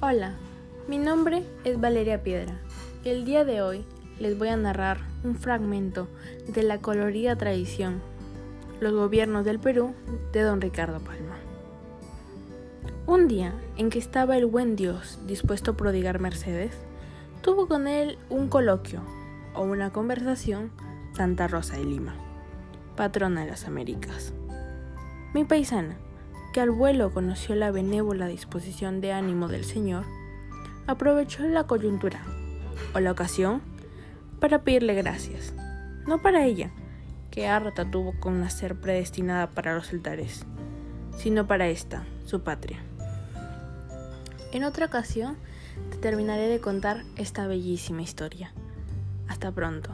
Hola, mi nombre es Valeria Piedra el día de hoy les voy a narrar un fragmento de la colorida tradición Los gobiernos del Perú de don Ricardo Palma. Un día en que estaba el buen Dios dispuesto a prodigar mercedes, tuvo con él un coloquio o una conversación Santa Rosa de Lima, patrona de las Américas. Mi paisana, que al vuelo conoció la benévola disposición de ánimo del Señor, aprovechó la coyuntura o la ocasión para pedirle gracias, no para ella, que harta tuvo con nacer predestinada para los altares, sino para esta, su patria. En otra ocasión te terminaré de contar esta bellísima historia. Hasta pronto.